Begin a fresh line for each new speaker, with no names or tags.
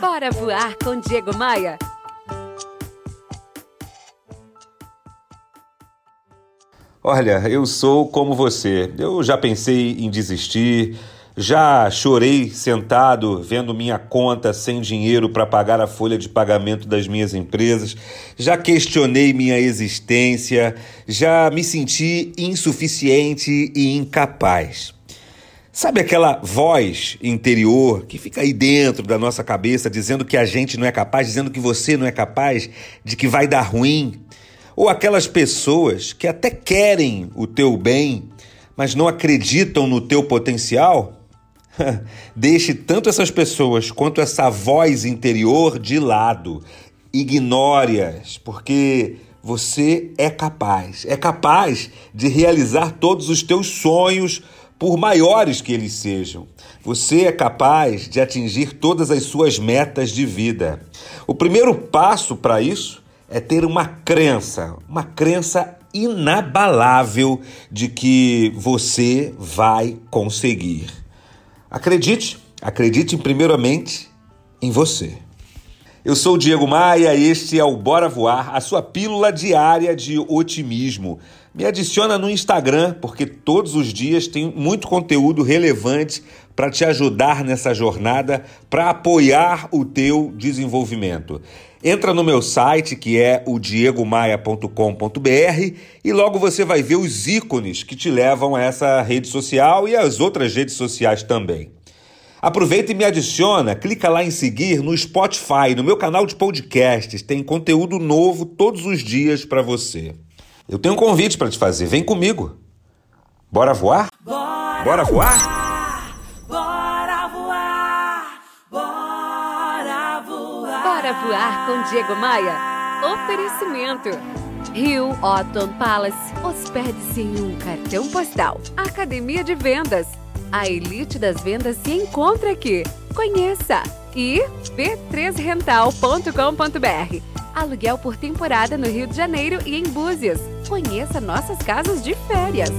Bora voar com Diego Maia.
Olha, eu sou como você. Eu já pensei em desistir, já chorei sentado vendo minha conta sem dinheiro para pagar a folha de pagamento das minhas empresas, já questionei minha existência, já me senti insuficiente e incapaz. Sabe aquela voz interior que fica aí dentro da nossa cabeça dizendo que a gente não é capaz, dizendo que você não é capaz, de que vai dar ruim? Ou aquelas pessoas que até querem o teu bem, mas não acreditam no teu potencial? Deixe tanto essas pessoas quanto essa voz interior de lado. Ignore-as, porque você é capaz. É capaz de realizar todos os teus sonhos, por maiores que eles sejam. Você é capaz de atingir todas as suas metas de vida. O primeiro passo para isso é ter uma crença, uma crença inabalável de que você vai conseguir. Acredite, acredite primeiramente em você. Eu sou o Diego Maia e este é o Bora Voar, a sua pílula diária de otimismo. Me adiciona no Instagram, porque todos os dias tem muito conteúdo relevante para te ajudar nessa jornada, para apoiar o teu desenvolvimento. Entra no meu site, que é o diegomaia.com.br, e logo você vai ver os ícones que te levam a essa rede social e as outras redes sociais também. Aproveita e me adiciona, clica lá em seguir no Spotify, no meu canal de podcasts, tem conteúdo novo todos os dias para você. Eu tenho um convite para te fazer, vem comigo. Bora voar?
Bora,
Bora voar?
voar? Bora voar! Bora voar!
Bora voar com Diego Maia. Oferecimento. Rio Otton Palace. Hospede-se em um cartão postal. Academia de Vendas. A elite das vendas se encontra aqui. Conheça! E b3rental.com.br. Aluguel por temporada no Rio de Janeiro e em Búzios. Conheça nossas casas de férias.